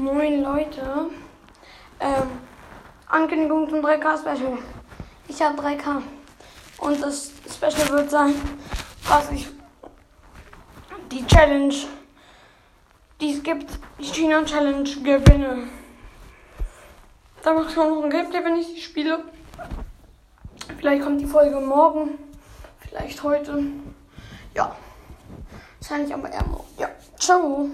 Moin Leute. Ähm, Ankündigung zum 3K-Special. Ich habe 3K. Und das Special wird sein, dass ich die Challenge, die es gibt, die China Challenge gewinne. Da mache ich auch noch ein Gameplay, wenn ich die spiele. Vielleicht kommt die Folge morgen. Vielleicht heute. Ja. Wahrscheinlich aber eher morgen. Ja. Ciao.